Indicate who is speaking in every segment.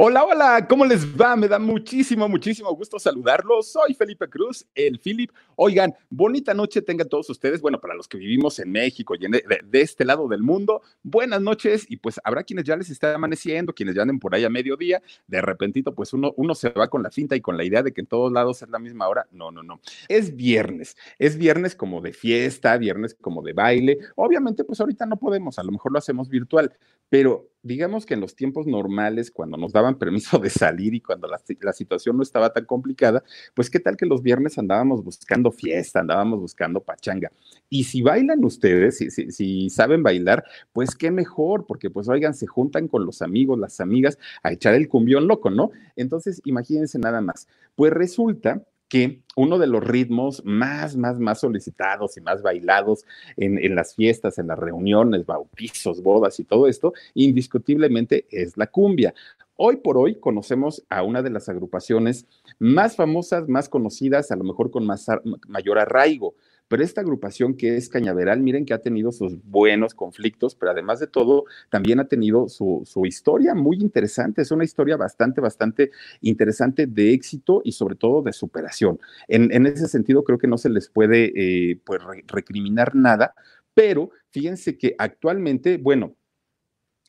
Speaker 1: Hola, hola, ¿cómo les va? Me da muchísimo, muchísimo gusto saludarlos. Soy Felipe Cruz, el Philip. Oigan, bonita noche tengan todos ustedes. Bueno, para los que vivimos en México y de, este lado del mundo, buenas noches. Y pues habrá quienes ya les está amaneciendo, quienes ya anden por ahí a mediodía. De repentito, pues uno, uno se va con la cinta y con la idea de que en todos lados es la misma hora. No, no, no. Es viernes. Es viernes como de fiesta, viernes como de baile. Obviamente, pues ahorita no podemos, a lo mejor lo hacemos virtual, pero digamos que en los tiempos normales, cuando nos daban permiso de salir y cuando la, situación no estaba tan complicada, pues qué tal que los viernes andábamos buscando fiesta, andábamos buscando pachanga. Y si bailan ustedes, si, si, si saben bailar, pues qué mejor, porque pues oigan, se juntan con los amigos, las amigas a echar el cumbión loco, ¿no? Entonces, imagínense nada más. Pues resulta que uno de los ritmos más, más, más solicitados y más bailados en, en, las fiestas, en las reuniones, bautizos, bodas y todo esto, indiscutiblemente es la cumbia. Hoy por hoy conocemos a una de las agrupaciones más famosas, más conocidas, a lo mejor con más, mayor arraigo. Pero esta agrupación que es Cañaveral, miren que ha tenido sus buenos conflictos, pero además de todo, también ha tenido su, su historia muy interesante. Es una historia bastante, bastante interesante de éxito y sobre todo de superación. En, en ese sentido, creo que no se les puede eh, pues, recriminar nada, pero fíjense que actualmente, bueno,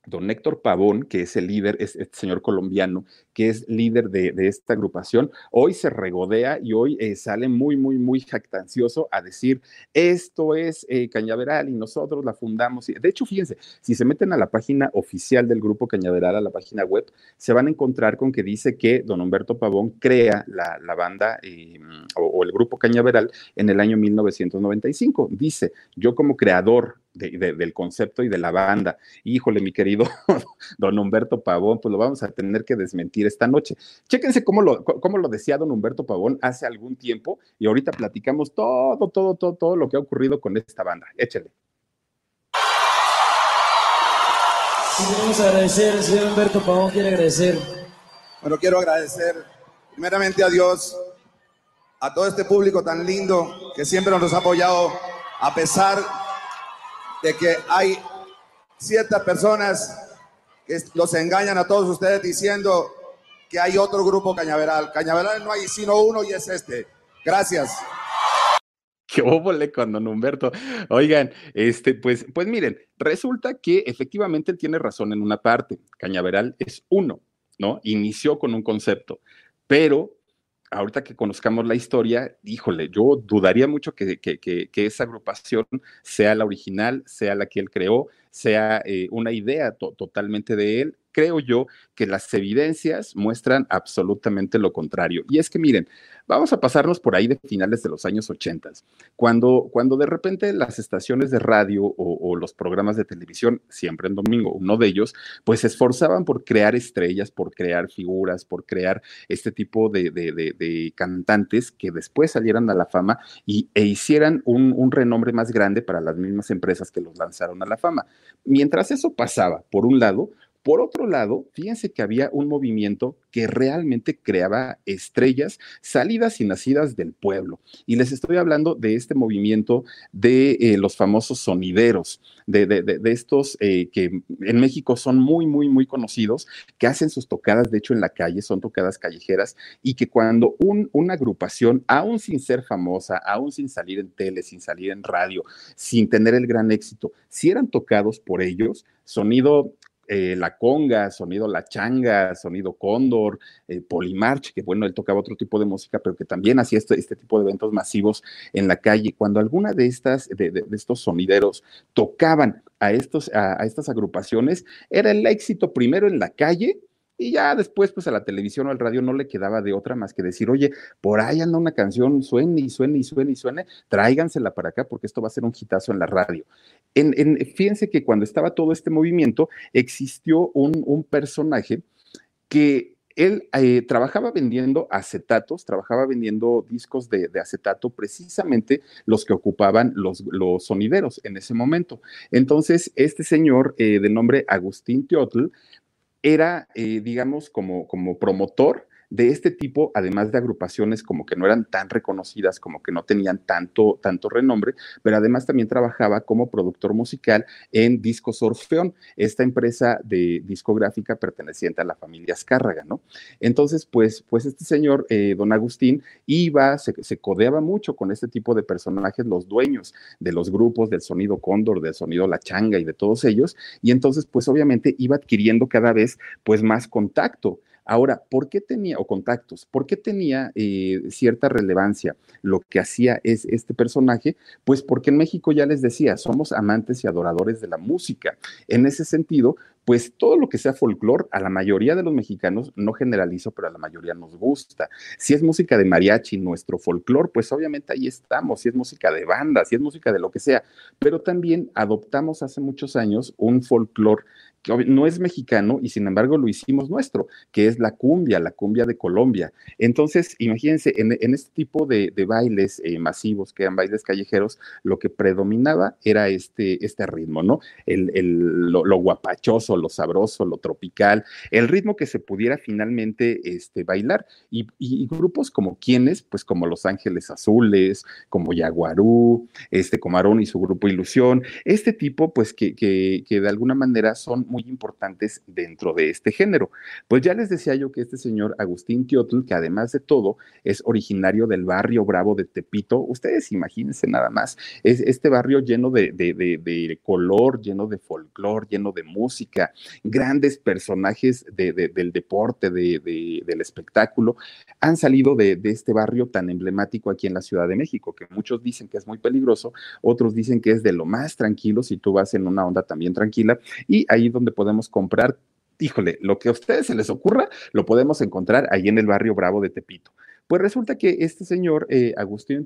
Speaker 1: don Héctor Pavón, que es el líder, es este señor colombiano, que es líder de, esta agrupación, hoy se regodea y hoy eh, sale muy, muy, muy jactancioso a decir, esto es eh, Cañaveral y nosotros la fundamos. De hecho, fíjense, si se meten a la página oficial del grupo Cañaveral, a la página web, se van a encontrar con que dice que don Humberto Pavón crea la, banda o, o el grupo Cañaveral en el año 1995. Dice, yo como creador de, de, del concepto y de la banda. Híjole, mi querido don Humberto Pavón, pues lo vamos a tener que desmentir esta noche. Chéquense cómo lo, cómo lo decía don Humberto Pavón hace algún tiempo y ahorita platicamos todo, todo, todo, todo lo que ha ocurrido con esta banda. Échele.
Speaker 2: Sí, queremos agradecer, el señor Humberto Pavón quiere agradecer.
Speaker 3: Bueno, quiero agradecer primeramente a Dios, a todo este público tan lindo que siempre nos ha apoyado a pesar de que hay ciertas personas que los engañan a todos ustedes diciendo que hay otro grupo Cañaveral. Cañaveral no hay sino uno y es este. Gracias.
Speaker 1: Qué óvole con don Humberto. Oigan, este, pues, pues miren, resulta que efectivamente tiene razón en una parte. Cañaveral es uno, ¿no? Inició con un concepto, pero ahorita que conozcamos la historia, híjole, yo dudaría mucho que, que, que, esa agrupación sea la original, sea la que él creó, sea eh, una idea to totalmente de él. Creo yo que las evidencias muestran absolutamente lo contrario. Y es que miren, vamos a pasarnos por ahí de finales de los años 80, cuando, cuando de repente las estaciones de radio o, los programas de televisión, siempre en domingo, uno de ellos, pues se esforzaban por crear estrellas, por crear figuras, por crear este tipo de, de, cantantes que después salieran a la fama y, e hicieran un renombre más grande para las mismas empresas que los lanzaron a la fama. Mientras eso pasaba, por un lado, por otro lado, fíjense que había un movimiento que realmente creaba estrellas salidas y nacidas del pueblo. Y les estoy hablando de este movimiento de eh, los famosos sonideros, de, de, de, de estos eh, que en México son muy, muy, muy conocidos, que hacen sus tocadas, de hecho, en la calle, son tocadas callejeras, y que cuando un, una agrupación, aún sin ser famosa, aún sin salir en tele, sin salir en radio, sin tener el gran éxito, si eran tocados por ellos, sonido eh, la conga, sonido la changa, sonido cóndor, eh, Polimarch, que bueno, él tocaba otro tipo de música, pero que también hacía este, este tipo de eventos masivos en la calle. Cuando alguna de estas, de, estos sonideros tocaban a, estos, a estas agrupaciones, era el éxito primero en la calle y ya después, pues a la televisión o al radio no le quedaba de otra más que decir, oye, por ahí anda una canción, suene y suene y suene y suene, tráigansela para acá porque esto va a ser un hitazo en la radio. En, fíjense que cuando estaba todo este movimiento, existió un, personaje que él eh, trabajaba vendiendo acetatos, trabajaba vendiendo discos de, acetato, precisamente los que ocupaban los, los, sonideros en ese momento. Entonces, este señor eh, de nombre Agustín Teotl era, eh, digamos, como, como promotor de este tipo, además de agrupaciones como que no eran tan reconocidas, como que no tenían tanto, tanto renombre, pero además también trabajaba como productor musical en Discos Orfeón, esta empresa de discográfica perteneciente a la familia Azcárraga, ¿no? Entonces, pues, pues este señor, eh, don Agustín, iba, se, se, codeaba mucho con este tipo de personajes, los dueños de los grupos del sonido Cóndor, del sonido La Changa y de todos ellos, y entonces, pues obviamente iba adquiriendo cada vez, pues, más contacto Ahora, ¿por qué tenía, o contactos, por qué tenía eh, cierta relevancia lo que hacía es este personaje? Pues porque en México ya les decía, somos amantes y adoradores de la música. En ese sentido, pues todo lo que sea folclore, a la mayoría de los mexicanos, no generalizo, pero a la mayoría nos gusta. Si es música de mariachi, nuestro folclore, pues obviamente ahí estamos. Si es música de banda, si es música de lo que sea. Pero también adoptamos hace muchos años un folclore no es mexicano y sin embargo lo hicimos nuestro, que es la cumbia, la cumbia de Colombia. Entonces, imagínense, en, este tipo de, bailes eh, masivos, que eran bailes callejeros, lo que predominaba era este, este ritmo, ¿no? El, lo, guapachoso, lo sabroso, lo tropical, el ritmo que se pudiera finalmente este, bailar. Y, grupos como quienes, pues como Los Ángeles Azules, como Yaguarú, este, Comarón y su grupo Ilusión, este tipo, pues que, que, que de alguna manera son muy importantes dentro de este género. Pues ya les decía yo que este señor Agustín Teotl, que además de todo es originario del barrio Bravo de Tepito, ustedes imagínense nada más, es este barrio lleno de, color, lleno de folclor, lleno de música, grandes personajes del deporte, del espectáculo, han salido de este barrio tan emblemático aquí en la Ciudad de México, que muchos dicen que es muy peligroso, otros dicen que es de lo más tranquilo si tú vas en una onda también tranquila, y ahí donde podemos comprar, híjole, lo que a ustedes se les ocurra, lo podemos encontrar ahí en el barrio Bravo de Tepito. Pues resulta que este señor, eh, Agustín,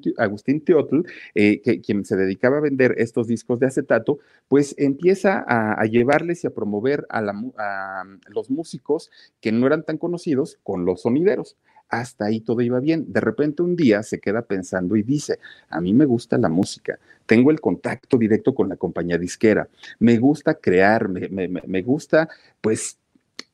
Speaker 1: Teotl, eh, quien se dedicaba a vender estos discos de acetato, pues empieza a, llevarles y a promover a, a, los músicos que no eran tan conocidos con los sonideros. Hasta ahí todo iba bien. De repente un día se queda pensando y dice, a mí me gusta la música, tengo el contacto directo con la compañía disquera, me gusta crear, me, gusta pues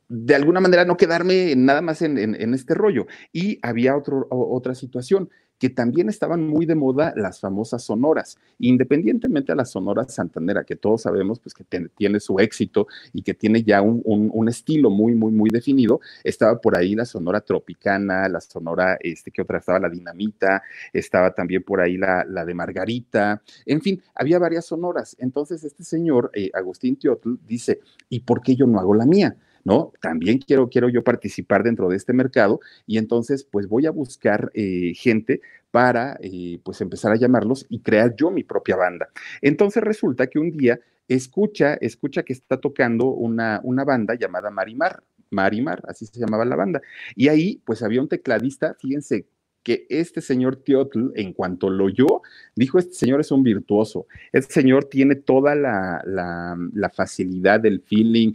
Speaker 1: de alguna manera no quedarme nada más en, este rollo. Y había otro, otra situación que también estaban muy de moda las famosas sonoras, independientemente de la sonora santanera, que todos sabemos pues que tiene su éxito y que tiene ya un, un, estilo muy, muy, muy definido, estaba por ahí la sonora tropicana, la sonora, este, que otra estaba la dinamita, estaba también por ahí la, la de Margarita, en fin, había varias sonoras. Entonces este señor, eh, Agustín Teotl, dice, ¿y por qué yo no hago la mía? ¿No? También quiero, quiero yo participar dentro de este mercado y entonces pues voy a buscar eh, gente para eh, pues empezar a llamarlos y crear yo mi propia banda. Entonces resulta que un día escucha, escucha que está tocando una, una banda llamada Marimar, Marimar, así se llamaba la banda. Y ahí pues había un tecladista, fíjense que este señor Teotl, en cuanto lo oyó, dijo, este señor es un virtuoso, este señor tiene toda la, la, la facilidad del feeling,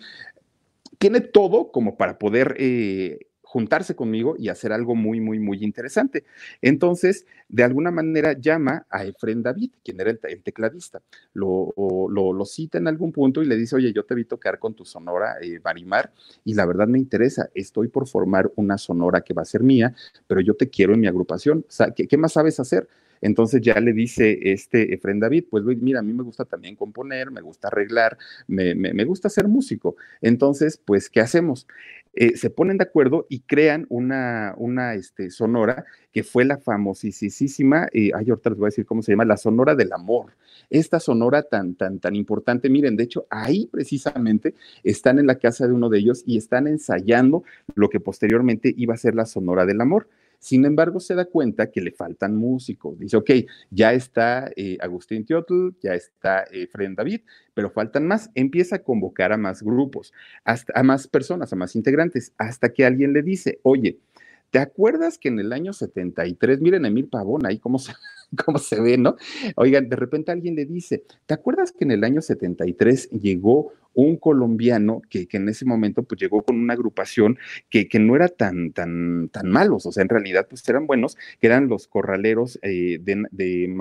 Speaker 1: tiene todo como para poder eh, juntarse conmigo y hacer algo muy, muy, muy interesante. Entonces, de alguna manera llama a Efren David, quien era el, tecladista, lo, lo, cita en algún punto y le dice, oye, yo te vi tocar con tu sonora eh, Barimar y la verdad me interesa, estoy por formar una sonora que va a ser mía, pero yo te quiero en mi agrupación. ¿qué, ¿qué, más sabes hacer? Entonces ya le dice este Efren David, pues mira, a mí me gusta también componer, me gusta arreglar, me, me, gusta ser músico. Entonces, pues, ¿qué hacemos? Eh, se ponen de acuerdo y crean una, una este, sonora que fue la famosísima, y ay, ahorita les voy a decir cómo se llama, la sonora del amor. Esta sonora tan, tan, tan importante, miren, de hecho, ahí precisamente están en la casa de uno de ellos y están ensayando lo que posteriormente iba a ser la sonora del amor. Sin embargo, se da cuenta que le faltan músicos. Dice, ok, ya está eh, Agustín Teotl, ya está eh, Fred David, pero faltan más. Empieza a convocar a más grupos, hasta, a más personas, a más integrantes, hasta que alguien le dice, oye, ¿te acuerdas que en el año 73, miren Emil Pavón ahí cómo se, cómo se ve, ¿no? Oigan, de repente alguien le dice, ¿te acuerdas que en el año 73 llegó un colombiano que, en ese momento pues llegó con una agrupación que, que, no era tan, tan, tan malos, o sea, en realidad pues eran buenos, que eran los corraleros eh, de, de.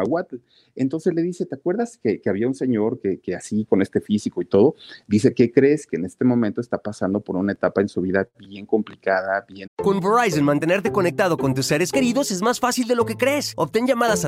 Speaker 1: Entonces le dice, ¿te acuerdas que, que había un señor que, que, así, con este físico y todo, dice, ¿qué crees? Que en este momento está pasando por una etapa en su vida bien complicada, bien...
Speaker 4: Con Verizon, mantenerte conectado con tus seres queridos es más fácil de lo que crees. Obtén llamadas a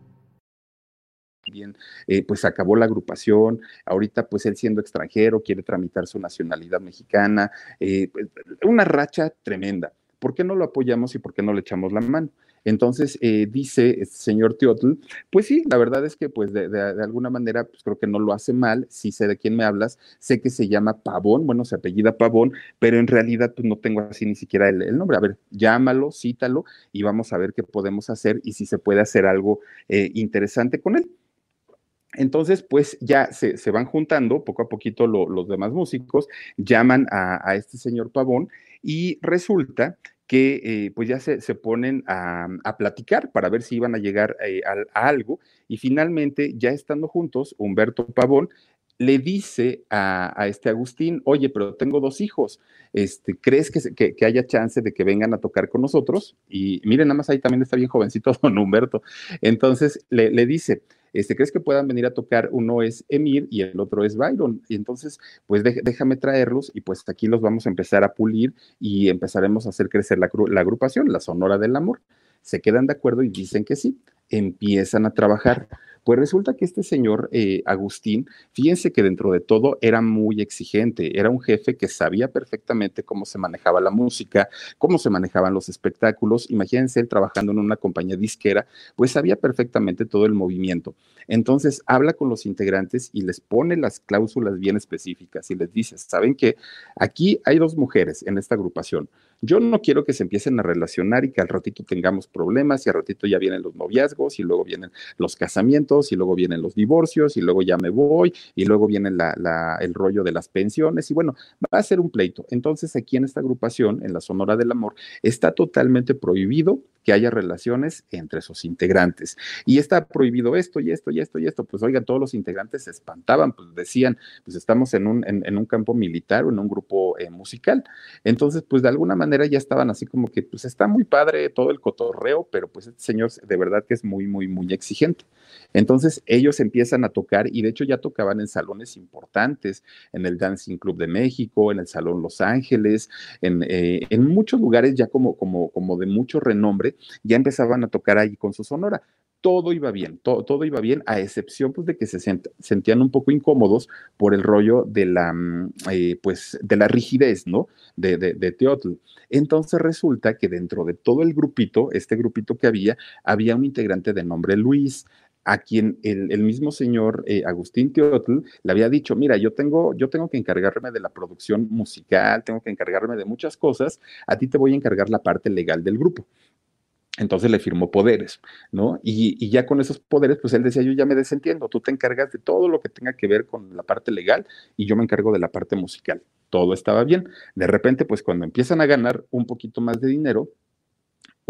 Speaker 1: bien, eh, pues acabó la agrupación, ahorita pues él siendo extranjero quiere tramitar su nacionalidad mexicana, eh, pues, una racha tremenda. ¿por qué no lo apoyamos y por qué no le echamos la mano? Entonces, eh, dice este señor Teotl, pues sí, la verdad es que pues de, alguna manera, pues creo que no lo hace mal, sí sé de quién me hablas, sé que se llama Pavón, bueno, se apellida Pavón, pero en realidad pues no tengo así ni siquiera el, nombre. A ver, llámalo, cítalo y vamos a ver qué podemos hacer y si se puede hacer algo eh, interesante con él. Entonces, pues ya se, van juntando poco a poquito los demás músicos, llaman a, a este señor Pavón y resulta que eh, pues ya se, ponen a, platicar para ver si iban a llegar eh, a, algo y finalmente ya estando juntos, Humberto Pavón le dice a, este Agustín, oye, pero tengo dos hijos, este, ¿crees que, que, haya chance de que vengan a tocar con nosotros? Y miren, nada más ahí también está bien jovencito don Humberto. Entonces le, le dice, este, ¿crees que puedan venir a tocar? Uno es Emir y el otro es Byron. Y entonces, pues déjame traerlos y pues aquí los vamos a empezar a pulir y empezaremos a hacer crecer la, la agrupación, la Sonora del Amor. Se quedan de acuerdo y dicen que sí, empiezan a trabajar. Pues resulta que este señor eh, Agustín, fíjense que dentro de todo era muy exigente, era un jefe que sabía perfectamente cómo se manejaba la música, cómo se manejaban los espectáculos. Imagínense él trabajando en una compañía disquera, pues sabía perfectamente todo el movimiento. Entonces habla con los integrantes y les pone las cláusulas bien específicas y les dice, ¿saben qué? Aquí hay dos mujeres en esta agrupación. Yo no quiero que se empiecen a relacionar y que al ratito tengamos problemas y al ratito ya vienen los noviazgos y luego vienen los casamientos y luego vienen los divorcios y luego ya me voy y luego viene el rollo de las pensiones y bueno, va a ser un pleito. Entonces aquí en esta agrupación, en la Sonora del Amor, está totalmente prohibido que haya relaciones entre sus integrantes. Y está prohibido esto y esto y esto y esto. Pues oigan, todos los integrantes se espantaban, pues decían, pues estamos en un, en, un campo militar o en un grupo eh, musical. Entonces, pues de alguna manera ya estaban así como que, pues está muy padre todo el cotorreo, pero pues este señor de verdad que es muy, muy, muy exigente. Entonces ellos empiezan a tocar y de hecho ya tocaban en salones importantes, en el Dancing Club de México, en el Salón Los Ángeles, en, eh, muchos lugares ya como, como, como de mucho renombre, ya empezaban a tocar ahí con su sonora todo iba bien, todo, todo, iba bien, a excepción pues, de que se sentían un poco incómodos por el rollo de la, mm, eh, pues, de la rigidez, ¿no? De, de, de, Teotl. Entonces resulta que dentro de todo el grupito, este grupito que había, había un integrante de nombre Luis, a quien el, mismo señor eh, Agustín Teotl le había dicho, mira, yo tengo, yo tengo que encargarme de la producción musical, tengo que encargarme de muchas cosas, a ti te voy a encargar la parte legal del grupo. Entonces le firmó poderes, ¿no? Y, ya con esos poderes, pues él decía, yo ya me desentiendo, tú te encargas de todo lo que tenga que ver con la parte legal y yo me encargo de la parte musical. Todo estaba bien. De repente, pues cuando empiezan a ganar un poquito más de dinero,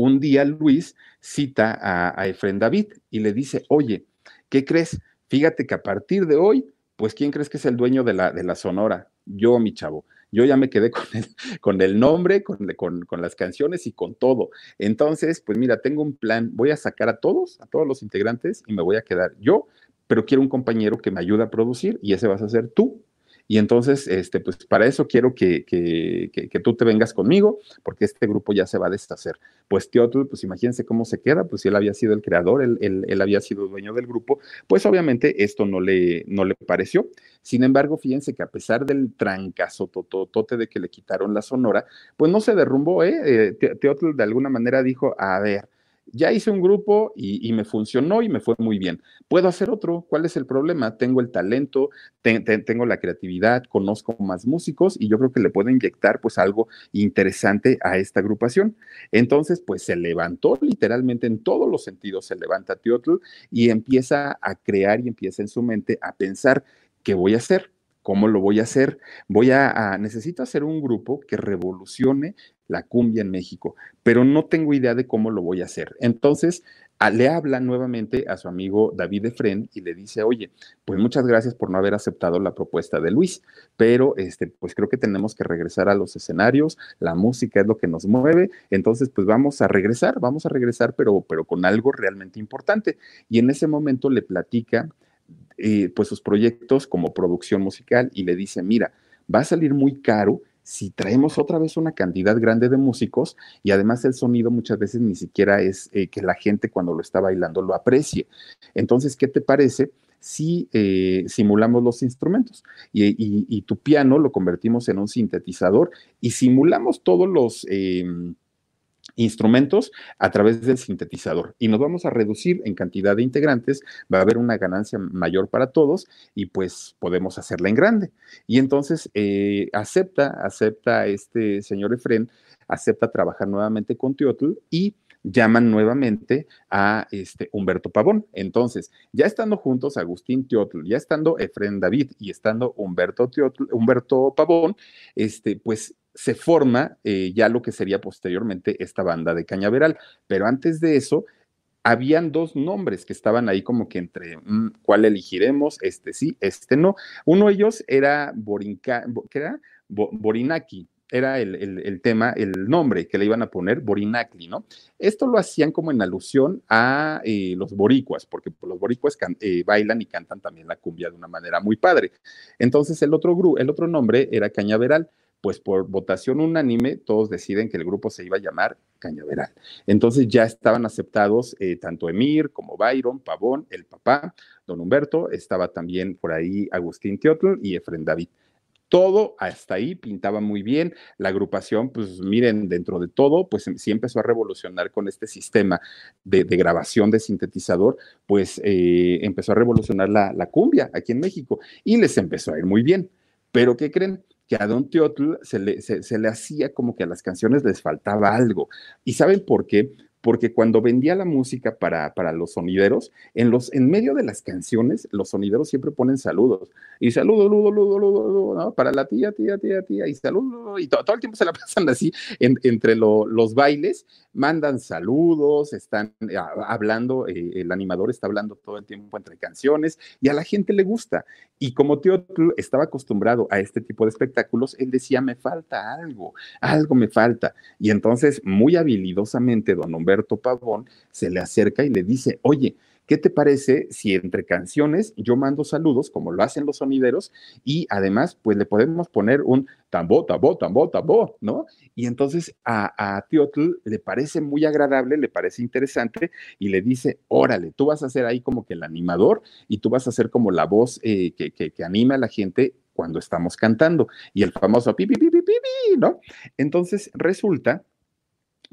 Speaker 1: un día Luis cita a, Efren David y le dice, oye, ¿qué crees? Fíjate que a partir de hoy Pues, ¿quién crees que es el dueño de la, de la Sonora? Yo, mi chavo. Yo ya me quedé con el, con el nombre, con, con, con, las canciones y con todo. Entonces, pues mira, tengo un plan. Voy a sacar a todos, a todos los integrantes y me voy a quedar yo, pero quiero un compañero que me ayude a producir y ese vas a ser tú. Y entonces, este, pues para eso quiero que, que, que, tú te vengas conmigo, porque este grupo ya se va a deshacer. Pues Teotl, pues imagínense cómo se queda, pues si él había sido el creador, él, él, él, había sido dueño del grupo, pues obviamente esto no le, no le pareció. Sin embargo, fíjense que a pesar del trancazo tototote de que le quitaron la sonora, pues no se derrumbó, ¿eh? eh Teotl de alguna manera dijo, a ver, ya hice un grupo y, me funcionó y me fue muy bien. Puedo hacer otro. ¿Cuál es el problema? Tengo el talento, tengo la creatividad, conozco más músicos y yo creo que le puedo inyectar pues algo interesante a esta agrupación. Entonces, pues se levantó literalmente en todos los sentidos, se levanta Teotl y empieza a crear y empieza en su mente a pensar qué voy a hacer. ¿Cómo lo voy a hacer? Voy a, necesito hacer un grupo que revolucione la cumbia en México, pero no tengo idea de cómo lo voy a hacer. Entonces, le habla nuevamente a su amigo David Efren y le dice, oye, pues muchas gracias por no haber aceptado la propuesta de Luis, pero este, pues creo que tenemos que regresar a los escenarios, la música es lo que nos mueve, entonces pues vamos a regresar, vamos a regresar, pero, pero con algo realmente importante. Y en ese momento le platica eh, pues sus proyectos como producción musical y le dice, mira, va a salir muy caro si traemos otra vez una cantidad grande de músicos y además el sonido muchas veces ni siquiera es eh, que la gente cuando lo está bailando lo aprecie. Entonces, ¿qué te parece? si eh, simulamos los instrumentos y, tu piano lo convertimos en un sintetizador y simulamos todos los, em, instrumentos a través del sintetizador y nos vamos a reducir en cantidad de integrantes, va a haber una ganancia mayor para todos y pues podemos hacerla en grande. Y entonces eh, acepta, acepta este señor Efren, acepta trabajar nuevamente con Teotl y llaman nuevamente a este Humberto Pavón. Entonces, ya estando juntos Agustín Teotl, ya estando Efren David y estando Humberto, Teotl, Humberto Pavón, este, pues se forma eh, ya lo que sería posteriormente esta banda de Cañaveral. Pero antes de eso, habían dos nombres que estaban ahí como que entre mm, cuál elegiremos, este sí, este no. Uno de ellos era Borinca, ¿qué era? Borinaki, era el, tema, el nombre que le iban a poner, Borinacli, ¿no? Esto lo hacían como en alusión a eh, los boricuas, porque los boricuas eh, bailan y cantan también la cumbia de una manera muy padre. Entonces el otro, el otro nombre era Cañaveral pues por votación unánime todos deciden que el grupo se iba a llamar Cañaveral. Entonces ya estaban aceptados eh, tanto Emir como Byron, Pavón, el papá, don Humberto, estaba también por ahí Agustín Teotl y Efren David. Todo hasta ahí pintaba muy bien. La agrupación, pues miren, dentro de todo, pues sí empezó a revolucionar con este sistema de, grabación de sintetizador, pues eh, empezó a revolucionar la, la cumbia aquí en México y les empezó a ir muy bien. Pero ¿qué creen? Que a Don Teotl se le, se, le hacía como que a las canciones les faltaba algo. ¿Y saben por qué? Porque cuando vendía la música para, para los sonideros, en, los, en medio de las canciones, los sonideros siempre ponen saludos. Y saludo, saludo, saludo, saludo, ¿no? Para la tía, tía, tía, tía, y saludo, y todo, todo el tiempo se la pasan así entre los bailes, mandan saludos, están eh, hablando, eh, el animador está hablando todo el tiempo entre canciones, y a la gente le gusta. Y como tío estaba acostumbrado a este tipo de espectáculos, él decía, me falta algo, algo me falta. Y entonces, muy habilidosamente, don Humberto, Humberto Pavón se le acerca y le dice, oye, ¿qué te parece si entre canciones yo mando saludos, como lo hacen los sonideros, y además, pues le podemos poner un tambo, tambo, tambo, tambo, ¿no? Y entonces a, a Teotl le parece muy agradable, le parece interesante, y le dice, órale, tú vas a ser ahí como que el animador, y tú vas a ser como la voz eh, que, que, que anima a la gente cuando estamos cantando, y el famoso pi, pi, pi, pi, pi, ¿no? Entonces resulta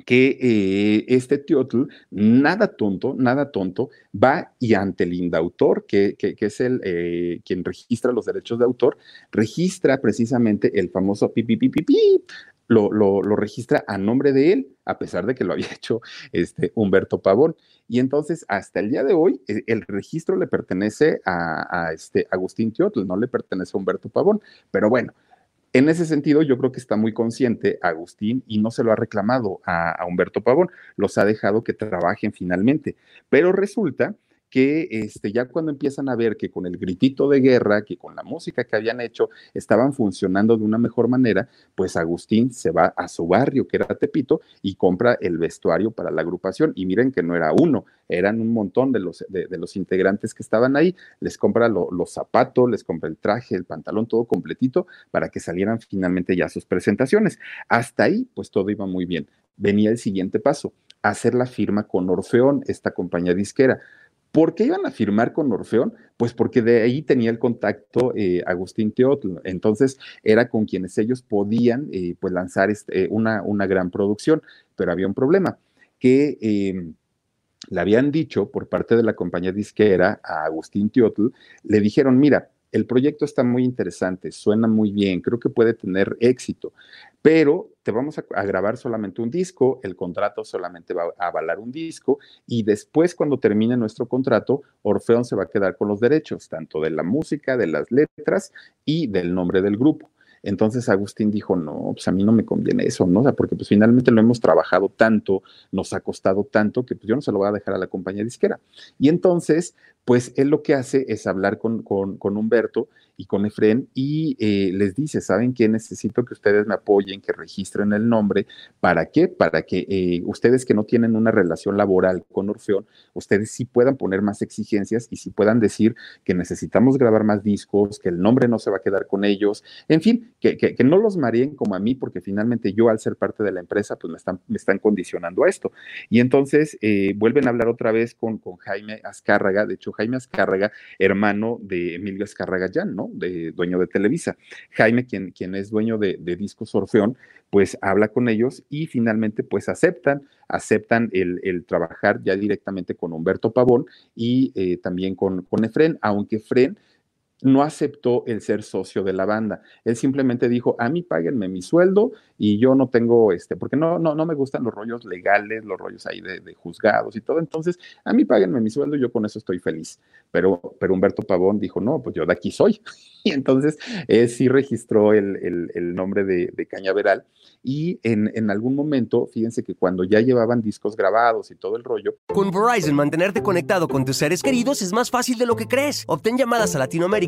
Speaker 1: que eh, este Teotl, nada tonto, nada tonto, va y ante el indautor, que, que, es el eh, quien registra los derechos de autor, registra precisamente el famoso pi, lo, lo, lo, registra a nombre de él, a pesar de que lo había hecho este Humberto Pavón. Y entonces, hasta el día de hoy, e, el registro le pertenece a, a este Agustín Teotl, no le pertenece a Humberto Pavón. Pero bueno, en ese sentido, yo creo que está muy consciente Agustín y no se lo ha reclamado a, Humberto Pavón, los ha dejado que trabajen finalmente. Pero resulta que este, ya cuando empiezan a ver que con el gritito de guerra, que con la música que habían hecho estaban funcionando de una mejor manera, pues Agustín se va a su barrio, que era Tepito, y compra el vestuario para la agrupación. Y miren que no era uno, eran un montón de los, de, los integrantes que estaban ahí. Les compra los zapatos, les compra el traje, el pantalón, todo completito para que salieran finalmente ya sus presentaciones. Hasta ahí, pues todo iba muy bien. Venía el siguiente paso, hacer la firma con Orfeón, esta compañía disquera. ¿Por qué iban a firmar con Orfeón? Pues porque de ahí tenía el contacto eh, Agustín Teotl. Entonces era con quienes ellos podían eh, pues lanzar este, una, una, gran producción. Pero había un problema, que em, le habían dicho por parte de la compañía disquera a Agustín Teotl, le dijeron, mira, el proyecto está muy interesante, suena muy bien, creo que puede tener éxito, pero te vamos a, grabar solamente un disco, el contrato solamente va a avalar un disco y después cuando termine nuestro contrato, Orfeón se va a quedar con los derechos, tanto de la música, de las letras y del nombre del grupo. Entonces Agustín dijo, no, pues a mí no me conviene eso, ¿no? O sea, porque pues finalmente lo hemos trabajado tanto, nos ha costado tanto, que pues yo no se lo voy a dejar a la compañía disquera. Y entonces, pues él lo que hace es hablar con, con, Humberto y con Efren y eh, les dice, ¿saben qué? Necesito que ustedes me apoyen, que registren el nombre. ¿Para qué? Para que eh, ustedes que no tienen una relación laboral con Orfeón, ustedes sí puedan poner más exigencias y sí puedan decir que necesitamos grabar más discos, que el nombre no se va a quedar con ellos, en fin, que, que, no los mareen como a mí, porque finalmente yo al ser parte de la empresa, pues me están, me están condicionando a esto. Y entonces eh, vuelven a hablar otra vez con, con Jaime Azcárraga, de hecho Jaime Azcárraga, hermano de Emilio Azcárraga Jan, ¿no? De, dueño de Televisa. Jaime, quien, quien es dueño de, Discos Orfeón, pues habla con ellos y finalmente pues aceptan, aceptan el, trabajar ya directamente con Humberto Pavón y eh, también con, con Efren, aunque Efren no aceptó el ser socio de la banda. Él simplemente dijo, a mí páguenme mi sueldo y yo no tengo, este, porque no, no, no me gustan los rollos legales, los rollos ahí de, juzgados y todo. Entonces, a mí páguenme mi sueldo y yo con eso estoy feliz. Pero, pero Humberto Pavón dijo, no, pues yo de aquí soy. Y entonces él sí registró el, nombre de, de, Cañaveral y en, en algún momento, fíjense que cuando ya llevaban discos grabados y todo el rollo.
Speaker 4: Con Verizon, mantenerte conectado con tus seres queridos es más fácil de lo que crees. Obtén llamadas a Latinoamérica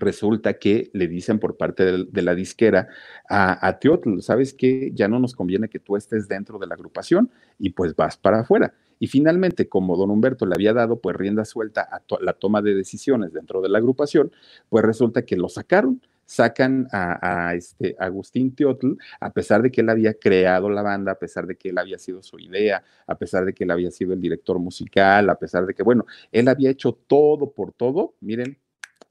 Speaker 1: resulta que le dicen por parte de, la disquera a, a Teotl, ¿sabes qué? Ya no nos conviene que tú estés dentro de la agrupación y pues vas para afuera. Y finalmente, como don Humberto le había dado pues rienda suelta a la toma de decisiones dentro de la agrupación, pues resulta que lo sacaron sacan a, este Agustín Teotl, a pesar de que él había creado la banda, a pesar de que él había sido su idea, a pesar de que él había sido el director musical, a pesar de que, bueno, él había hecho todo por todo, miren,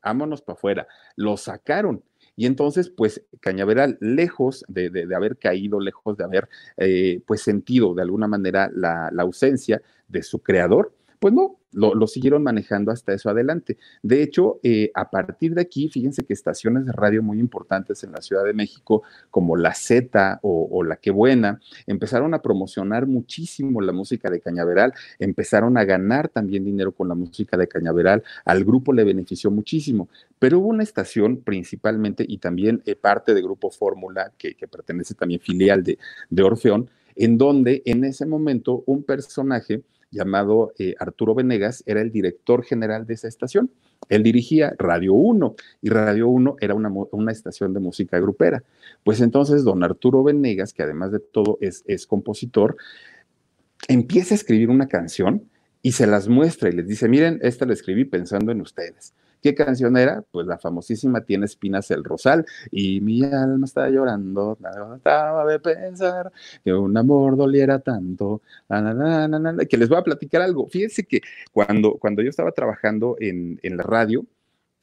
Speaker 1: vámonos para afuera, lo sacaron. Y entonces, pues Cañaveral, lejos de, haber caído, lejos de haber, eh, pues sentido de alguna manera la, la ausencia de su creador, pues no, lo, siguieron manejando hasta eso adelante. De hecho, eh, a partir de aquí, fíjense que estaciones de radio muy importantes en la Ciudad de México, como La Z o, La Qué Buena, empezaron a promocionar muchísimo la música de Cañaveral, empezaron a ganar también dinero con la música de Cañaveral, al grupo le benefició muchísimo, pero hubo una estación principalmente y también eh, parte de Grupo Fórmula, que, pertenece también filial de, de Orfeón, en donde en ese momento un personaje llamado eh, Arturo Venegas, era el director general de esa estación. Él dirigía Radio 1 y Radio 1 era una, una, estación de música grupera. Pues entonces don Arturo Venegas, que además de todo es, es compositor, empieza a escribir una canción y se las muestra y les dice, miren, esta la escribí pensando en ustedes. ¿Qué canción era? Pues la famosísima Tiene espinas el rosal y mi alma está llorando, nada de pensar que un amor doliera tanto, que les voy a platicar algo. Fíjense que cuando, cuando yo estaba trabajando en, en la radio,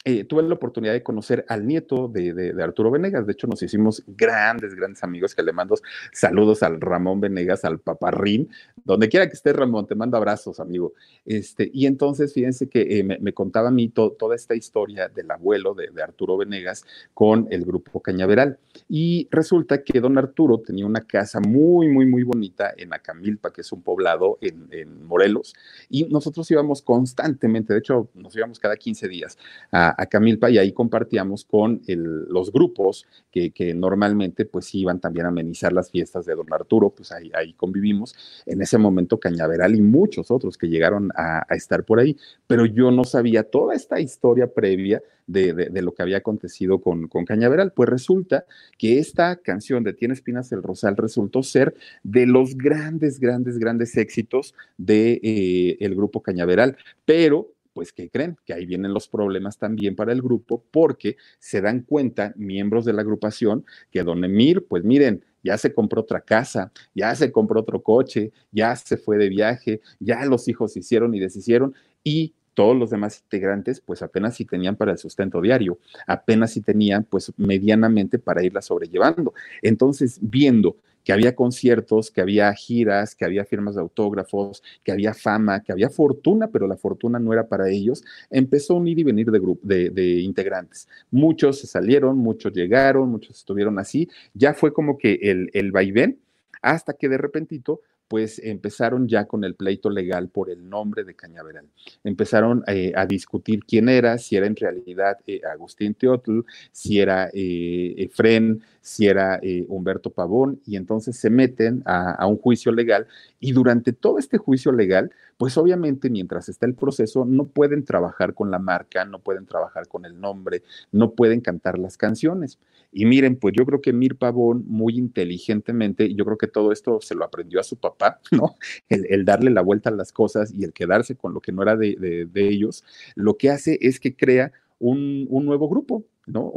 Speaker 1: eh, tuve la oportunidad de conocer al nieto de, Arturo Venegas. De hecho, nos hicimos grandes, grandes amigos que le mando saludos al Ramón Venegas, al paparrín. Donde quiera que esté Ramón, te mando abrazos, amigo. Este, y entonces, fíjense que eh, me, contaba a mí toda esta historia del abuelo de, Arturo Venegas con el grupo Cañaveral. Y resulta que don Arturo tenía una casa muy, muy, muy bonita en Acamilpa, que es un poblado en, Morelos. Y nosotros íbamos constantemente, de hecho, nos íbamos cada 15 días a a Camilpa y ahí compartíamos con los grupos que, normalmente pues iban también a amenizar las fiestas de don Arturo, pues ahí, ahí convivimos. En ese momento Cañaveral y muchos otros que llegaron a, estar por ahí, pero yo no sabía toda esta historia previa de, lo que había acontecido con, con, Cañaveral. Pues resulta que esta canción de Tiene Espinas el Rosal resultó ser de los grandes, grandes, grandes éxitos de eh, el grupo Cañaveral, pero pues ¿qué creen? Que ahí vienen los problemas también para el grupo porque se dan cuenta miembros de la agrupación que don Emir, pues miren, ya se compró otra casa, ya se compró otro coche, ya se fue de viaje, ya los hijos se hicieron y deshicieron y todos los demás integrantes pues apenas si tenían para el sustento diario, apenas si tenían pues medianamente para irla sobrellevando. Entonces, viendo que había conciertos, que había giras, que había firmas de autógrafos, que había fama, que había fortuna, pero la fortuna no era para ellos, empezó a unir y venir de, integrantes. Muchos se salieron, muchos llegaron, muchos estuvieron así. Ya fue como que el, el vaivén, hasta que de repentito pues empezaron ya con el pleito legal por el nombre de Cañaveral. Empezaron eh, a discutir quién era, si era en realidad eh, Agustín Teotl, si era eh, Efren, si era Humberto Pavón, y entonces se meten a, un juicio legal y durante todo este juicio legal, pues obviamente mientras está el proceso no pueden trabajar con la marca, no pueden trabajar con el nombre, no pueden cantar las canciones. Y miren, pues yo creo que Mir Pavón muy inteligentemente, yo creo que todo esto se lo aprendió a su papá, ¿no? El, darle la vuelta a las cosas y el quedarse con lo que no era de, ellos, lo que hace es que crea un nuevo grupo, ¿no?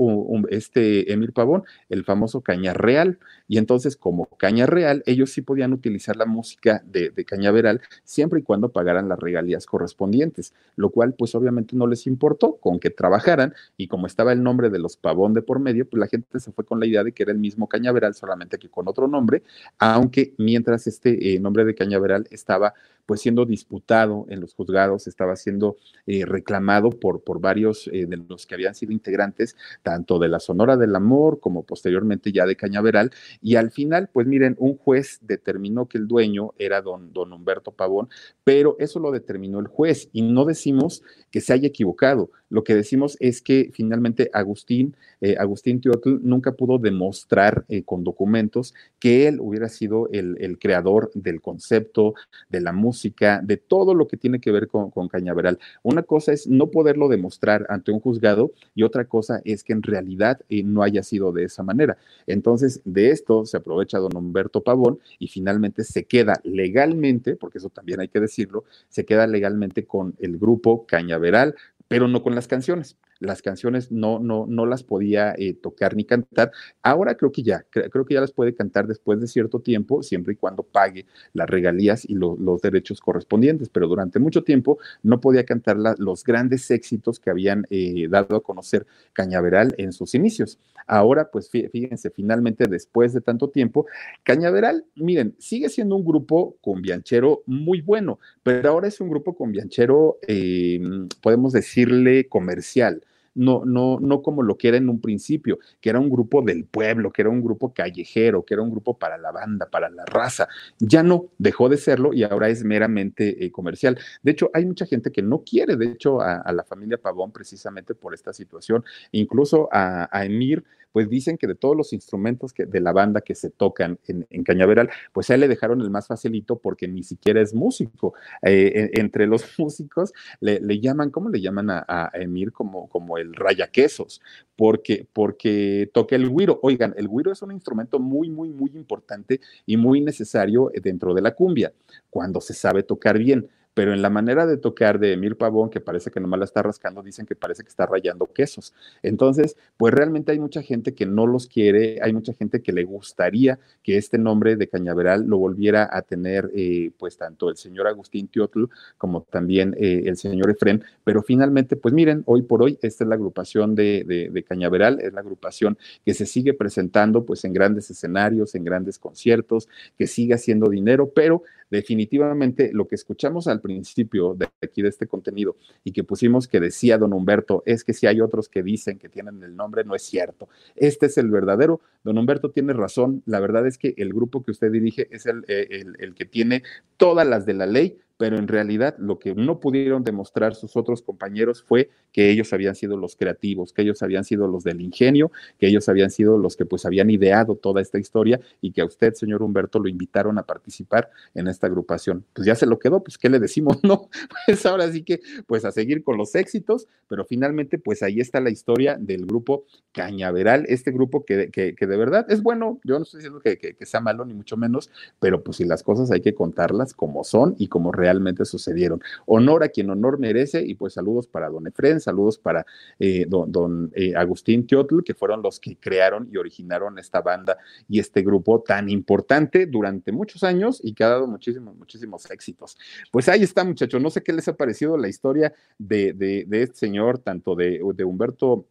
Speaker 1: este Emir Pavón, el famoso Caña Real. Y entonces, como Caña Real, ellos sí podían utilizar la música de, de Cañaveral siempre y cuando pagaran las regalías correspondientes, lo cual pues obviamente no les importó con que trabajaran y como estaba el nombre de los Pavón de por medio, pues la gente se fue con la idea de que era el mismo Cañaveral, solamente que con otro nombre, aunque mientras este eh, nombre de Cañaveral estaba pues siendo disputado en los juzgados, estaba siendo eh, reclamado por, por varios eh, de los que habían sido integrantes, tanto de la Sonora del Amor como posteriormente ya de Cañaveral, y al final, pues miren, un juez determinó que el dueño era don, don Humberto Pavón, pero eso lo determinó el juez y no decimos que se haya equivocado, lo que decimos es que finalmente Agustín, eh, Agustín Teotl nunca pudo demostrar con documentos que él hubiera sido el, el creador del concepto, de la música, de todo lo que tiene que ver con, Cañaveral. Una cosa es no poderlo demostrar ante un juzgado y otra cosa es que en realidad eh, no haya sido de esa manera. Entonces, de esto se aprovecha don Humberto Pavón y finalmente se queda legalmente, porque eso también hay que decirlo, se queda legalmente con el grupo Cañaveral, pero no con las canciones las canciones no, no, no las podía eh, tocar ni cantar. Ahora creo que ya, creo que ya las puede cantar después de cierto tiempo, siempre y cuando pague las regalías y los derechos correspondientes, pero durante mucho tiempo no podía cantar los grandes éxitos que habían eh, dado a conocer Cañaveral en sus inicios. Ahora, pues fíjense, finalmente después de tanto tiempo, Cañaveral, miren, sigue siendo un grupo con Bianchero muy bueno, pero ahora es un grupo con Bianchero, eh, podemos decirle, comercial no, no, no como lo que era en un principio, que era un grupo del pueblo, que era un grupo callejero, que era un grupo para la banda, para la raza. Ya no, dejó de serlo y ahora es meramente eh, comercial. De hecho, hay mucha gente que no quiere, de hecho, a, la familia Pavón precisamente por esta situación. Incluso a, a Emir pues dicen que de todos los instrumentos que, de la banda que se tocan en, Cañaveral, pues a él le dejaron el más facilito porque ni siquiera es músico. Eh, entre los músicos le, llaman, ¿cómo le llaman a, Emir? Como, como el rayaquesos, porque, porque toca el güiro. Oigan, el güiro es un instrumento muy, muy, muy importante y muy necesario dentro de la cumbia, cuando se sabe tocar bien pero en la manera de tocar de Emir Pavón, que parece que nomás la está rascando, dicen que parece que está rayando quesos. Entonces, pues realmente hay mucha gente que no los quiere, hay mucha gente que le gustaría que este nombre de Cañaveral lo volviera a tener, eh, pues tanto el señor Agustín Teotl como también eh, el señor Efren, pero finalmente, pues miren, hoy por hoy, esta es la agrupación de, de Cañaveral, es la agrupación que se sigue presentando pues en grandes escenarios, en grandes conciertos, que sigue haciendo dinero, pero definitivamente lo que escuchamos al principio de aquí de este contenido y que pusimos que decía don Humberto es que si hay otros que dicen que tienen el nombre, no es cierto. Este es el verdadero. Don Humberto tiene razón. La verdad es que el grupo que usted dirige es el, eh, el, el que tiene todas las de la ley pero en realidad lo que no pudieron demostrar sus otros compañeros fue que ellos habían sido los creativos, que ellos habían sido los del ingenio, que ellos habían sido los que pues habían ideado toda esta historia y que a usted, señor Humberto, lo invitaron a participar en esta agrupación. Pues ya se lo quedó, pues ¿qué le decimos? No, pues ahora sí que pues a seguir con los éxitos, pero finalmente pues ahí está la historia del grupo Cañaveral, este grupo que, que, que de verdad es bueno, yo no estoy diciendo que, que, sea malo ni mucho menos, pero pues si las cosas hay que contarlas como son y como realmente realmente sucedieron. Honor a quien honor merece y pues saludos para don Efren, saludos para eh, don, eh, Agustín Teotl, que fueron los que crearon y originaron esta banda y este grupo tan importante durante muchos años y que ha dado muchísimos, muchísimos éxitos. Pues ahí está, muchachos, no sé qué les ha parecido la historia de, este señor, tanto de, Humberto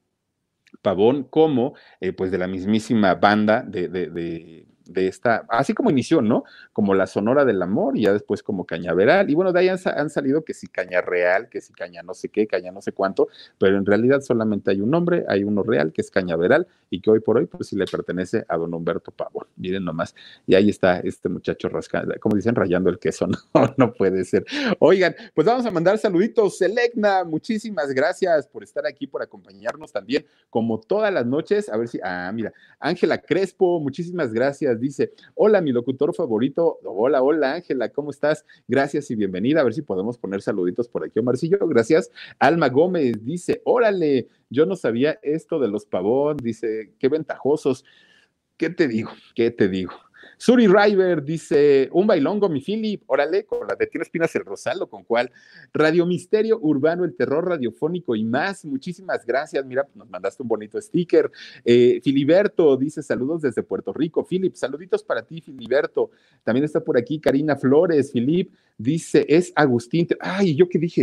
Speaker 1: Pavón como eh, pues de la mismísima banda de, de esta, así como inició, ¿no? Como la Sonora del Amor y ya después como Cañaveral. Y bueno, de ahí han, salido que si Caña Real, que si Caña no sé qué, Caña no sé cuánto, pero en realidad solamente hay un nombre, hay uno real que es Cañaveral y que hoy por hoy pues sí le pertenece a don Humberto Pavón. Miren nomás, y ahí está este muchacho rascando, como dicen, rayando el queso, no, no puede ser. Oigan, pues vamos a mandar saluditos. Selecna, muchísimas gracias por estar aquí, por acompañarnos también, como todas las noches. A ver si, ah, mira, Ángela Crespo, muchísimas gracias dice, hola, mi locutor favorito, hola, hola Ángela, ¿cómo estás? Gracias y bienvenida, a ver si podemos poner saluditos por aquí, Omarcillo, gracias. Alma Gómez dice, órale, yo no sabía esto de los pavón, dice, qué ventajosos. ¿Qué te digo? ¿Qué te digo? Suri River dice, un bailongo, mi Philip, órale, con la de Tienes Espinas el Rosal, con cuál. Radio Misterio Urbano, el terror radiofónico y más. Muchísimas gracias. Mira, nos mandaste un bonito sticker. Eh, Filiberto dice, saludos desde Puerto Rico. Philip, saluditos para ti, Filiberto. También está por aquí Karina Flores. Filip, dice, es Agustín. Ay, ¿yo qué dije?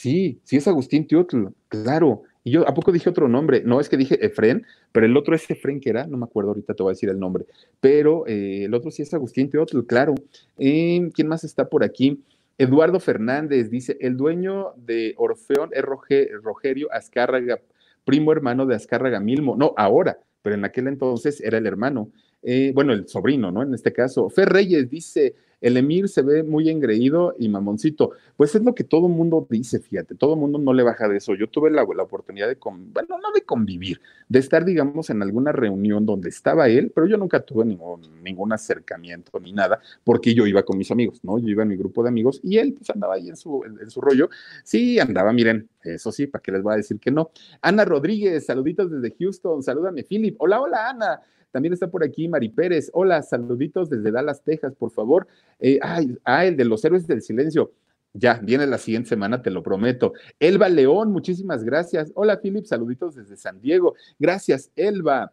Speaker 1: Sí, sí es Agustín Teotl, claro. Y yo, ¿a poco dije otro nombre? No, es que dije Efren, pero el otro es Efren que era, no me acuerdo, ahorita te voy a decir el nombre. Pero eh, el otro sí es Agustín Teotl, claro. Eh, ¿Quién más está por aquí? Eduardo Fernández dice, el dueño de Orfeón es Rogerio Azcárraga, primo hermano de Azcárraga Milmo. No, ahora, pero en aquel entonces era el hermano. Eh, bueno, el sobrino, ¿no? En este caso. Fer Reyes dice, el Emir se ve muy engreído y mamoncito. Pues es lo que todo el mundo dice, fíjate, todo el mundo no le baja de eso. Yo tuve la, la oportunidad de, bueno, no de convivir, de estar, digamos, en alguna reunión donde estaba él, pero yo nunca tuve ningún, ningún acercamiento ni nada, porque yo iba con mis amigos, ¿no? Yo iba en mi grupo de amigos y él pues andaba ahí en su, en, en su rollo. Sí, andaba, miren, eso sí, ¿para qué les voy a decir que no? Ana Rodríguez, saluditos desde Houston, salúdame, Philip. Hola, hola, Ana. También está por aquí Mari Pérez. Hola, saluditos desde Dallas, Texas, por favor. Eh, ay, ah, el de los héroes del silencio. Ya, viene la siguiente semana, te lo prometo. Elba León, muchísimas gracias. Hola, Philip, saluditos desde San Diego. Gracias, Elba.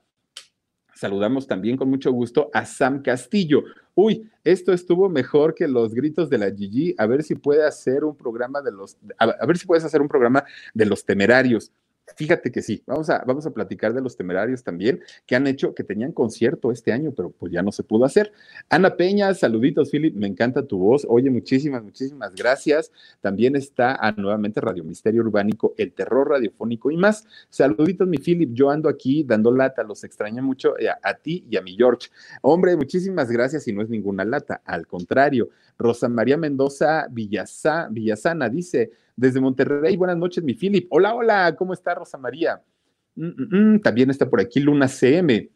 Speaker 1: Saludamos también con mucho gusto a Sam Castillo. Uy, esto estuvo mejor que los gritos de la Gigi. A ver si puede hacer un programa de los, a, a ver si puedes hacer un programa de los temerarios. Fíjate que sí, vamos a, vamos a platicar de los temerarios también, que han hecho, que tenían concierto este año, pero pues ya no se pudo hacer. Ana Peña, saluditos, Philip, me encanta tu voz. Oye, muchísimas, muchísimas gracias. También está nuevamente Radio Misterio Urbánico, el terror radiofónico y más. Saluditos, mi Philip, yo ando aquí dando lata, los extraño mucho eh, a, a ti y a mi George. Hombre, muchísimas gracias y no es ninguna lata, al contrario. Rosa María Mendoza Villasa, Villasana dice, desde Monterrey, buenas noches, mi Philip. Hola, hola, ¿cómo está Rosa María? Mm, mm, mm, también está por aquí Luna CM.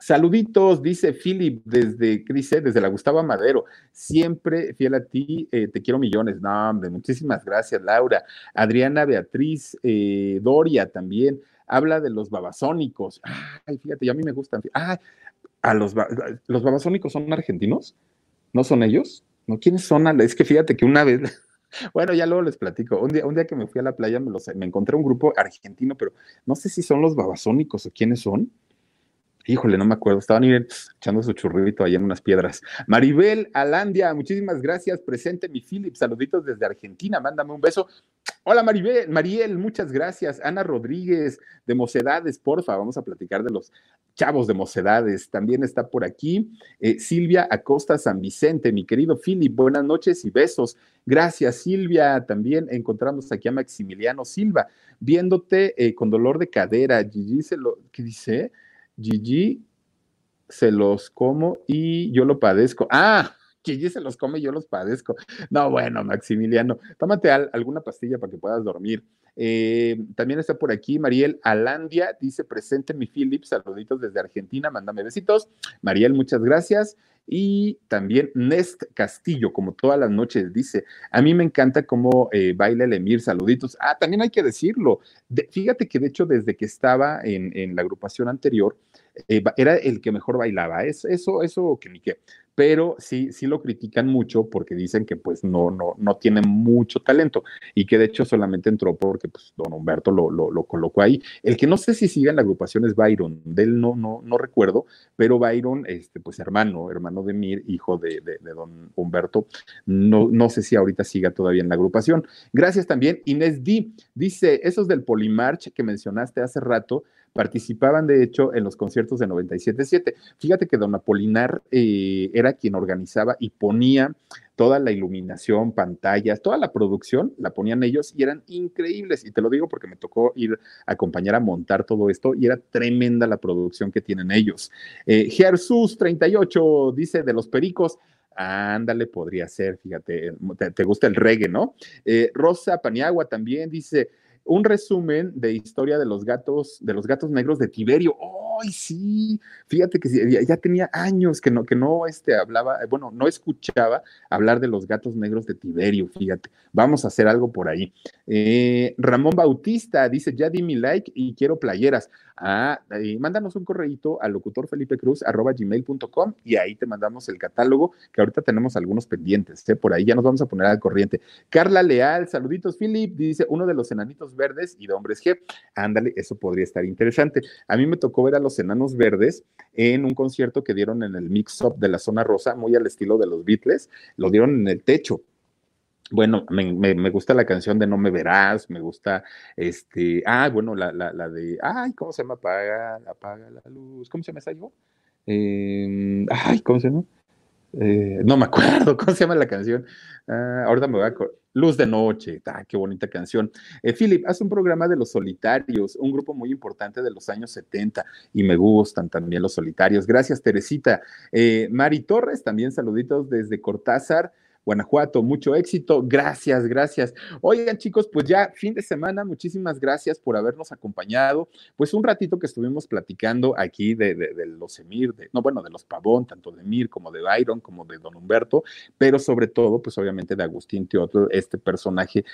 Speaker 1: Saluditos, dice Philip desde, dice, desde la Gustavo Madero. Siempre fiel a ti, eh, te quiero millones. No, hombre, muchísimas gracias, Laura. Adriana Beatriz, eh, Doria también. Habla de los babasónicos. Ay, fíjate, ya a mí me gustan. Ay, a los, los babasónicos son argentinos. ¿No son ellos? ¿No? ¿Quiénes son? Es que fíjate que una vez bueno, ya luego les platico. Un día, un día que me fui a la playa me, los, me encontré un grupo argentino, pero no sé si son los babasónicos o quiénes son. Híjole, no me acuerdo. Estaban echando su churrito ahí en unas piedras. Maribel Alandia, muchísimas gracias. Presente mi Philip. Saluditos desde Argentina. Mándame un beso. Hola Maribel, Mariel, muchas gracias. Ana Rodríguez de Mocedades, porfa, vamos a platicar de los chavos de Mocedades. También está por aquí eh, Silvia Acosta San Vicente, mi querido Philip, buenas noches y besos. Gracias Silvia. También encontramos aquí a Maximiliano Silva, viéndote eh, con dolor de cadera. Gigi se lo, ¿qué dice? Gigi se los como y yo lo padezco. Ah, Gigi se los come y yo los padezco. No, bueno, Maximiliano, tómate alguna pastilla para que puedas dormir. Eh, también está por aquí Mariel Alandia, dice presente mi Philip, saluditos desde Argentina, mándame besitos. Mariel, muchas gracias. Y también Nest Castillo, como todas las noches, dice, a mí me encanta cómo eh, baila el Emir, saluditos. Ah, también hay que decirlo. fíjate que de hecho desde que estaba en, la agrupación anterior, eh, era el que mejor bailaba. Es, eso, eso que ni qué pero sí, sí lo critican mucho porque dicen que pues no, no, no tiene mucho talento y que de hecho solamente entró porque pues don Humberto lo, lo, colocó ahí. El que no sé si sigue en la agrupación es Byron, de él no, no, no recuerdo, pero Byron, este, pues hermano, hermano de Mir, hijo de, de, don Humberto, no, no sé si ahorita siga todavía en la agrupación. Gracias también, Inés D. Dice, esos del Polimarch que mencionaste hace rato, participaban de hecho en los conciertos de 97.7. Fíjate que don Apolinar eh, era quien organizaba y ponía toda la iluminación, pantallas, toda la producción la ponían ellos y eran increíbles. Y te lo digo porque me tocó ir a acompañar a montar todo esto y era tremenda la producción que tienen ellos. Eh, Jesús 38 dice de los pericos. Ándale, podría ser, fíjate, te, gusta el reggae, ¿no? Eh, Rosa Paniagua también dice, un resumen de historia de los gatos, de los gatos negros de Tiberio. ¡Ay, sí! Fíjate que ya, tenía años que no, que no este, hablaba, bueno, no escuchaba hablar de los gatos negros de Tiberio, fíjate. Vamos a hacer algo por ahí. Eh, Ramón Bautista dice, ya di mi like y quiero playeras. Ah, mándanos un correíto al locutor Felipe Cruz arroba gmail.com y ahí te mandamos el catálogo, que ahorita tenemos algunos pendientes, ¿eh? por ahí ya nos vamos a poner al corriente. Carla Leal, saluditos, Philip, dice uno de los enanitos verdes y de hombres G. Ándale, eso podría estar interesante. A mí me tocó ver a los enanos verdes en un concierto que dieron en el mix-up de la zona rosa, muy al estilo de los Beatles, lo dieron en el techo bueno, me, gusta la canción de No me verás, me gusta este, ah, bueno, la, la, la de, ay, ¿cómo se llama? Apaga, apaga la luz, ¿cómo se llama esa hijo? Em, ay, ¿cómo se llama? Eh, no me acuerdo, ¿cómo se llama la canción? Ah, ahorita me voy a Luz de Noche, ah, qué bonita canción. Eh, Philip, hace un programa de los solitarios, un grupo muy importante de los años 70 y me gustan también los solitarios. Gracias, Teresita. Eh, Mari Torres, también saluditos desde Cortázar. Guanajuato. Mucho éxito. Gracias, gracias. Oigan, chicos, pues ya fin de semana, muchísimas gracias por habernos acompañado. Pues un ratito que estuvimos platicando aquí de, los Emir, de, no, bueno, de los Pavón, tanto de Emir como de Byron, como de Don Humberto, pero sobre todo, pues obviamente de Agustín Teotro, este personaje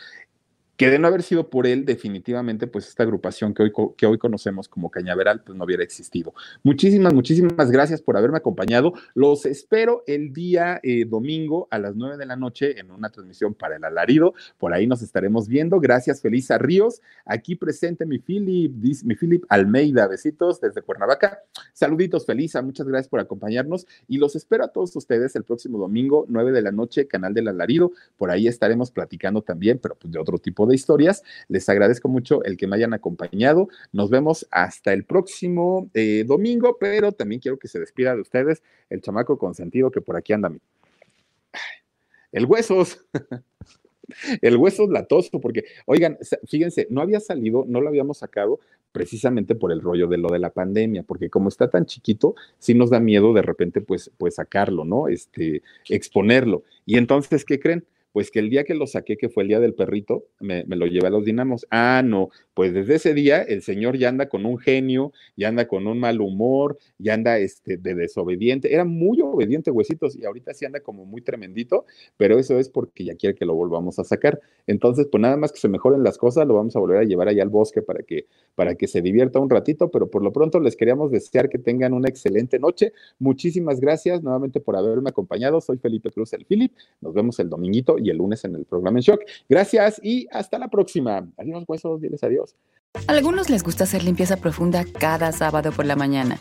Speaker 1: que de no haber sido por él, definitivamente, pues esta agrupación que hoy, que hoy conocemos como Cañaveral, pues no hubiera existido. Muchísimas, muchísimas gracias por haberme acompañado. Los espero el día eh, domingo a las nueve de la noche en una transmisión para el alarido. Por ahí nos estaremos viendo. Gracias, Felisa Ríos. Aquí presente mi Philip, mi Philip Almeida. Besitos desde Cuernavaca. Saluditos, Felisa. Muchas gracias por acompañarnos y los espero a todos ustedes el próximo domingo, nueve de la noche, canal del alarido. Por ahí estaremos platicando también, pero pues de otro tipo de de historias. Les agradezco mucho el que me hayan acompañado. Nos vemos hasta el próximo eh, domingo, pero también quiero que se despida de ustedes el chamaco consentido que por aquí anda. El huesos. el hueso latoso, porque, oigan, fíjense, no había salido, no lo habíamos sacado precisamente por el rollo de lo de la pandemia, porque como está tan chiquito, sí nos da miedo de repente, pues, pues sacarlo, ¿no? Este, exponerlo. Y entonces, ¿qué creen? Pues que el día que lo saqué, que fue el día del perrito, me, me, lo llevé a los dinamos. Ah, no, pues desde ese día el señor ya anda con un genio, ya anda con un mal humor, ya anda este, de desobediente. Era muy obediente, huesitos, y ahorita sí anda como muy tremendito, pero eso es porque ya quiere que lo volvamos a sacar. Entonces, pues nada más que se mejoren las cosas, lo vamos a volver a llevar allá al bosque para que, para que se divierta un ratito, pero por lo pronto les queríamos desear que tengan una excelente noche. Muchísimas gracias nuevamente por haberme acompañado. Soy Felipe Cruz, el Philip. Nos vemos el dominguito y el lunes en el programa en Shock. Gracias y hasta la próxima. Adiós, huesos, diles adiós.
Speaker 5: Algunos les gusta hacer limpieza profunda cada sábado por la mañana.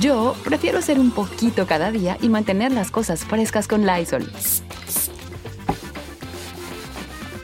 Speaker 5: Yo prefiero hacer un poquito cada día y mantener las cosas frescas con Lysol.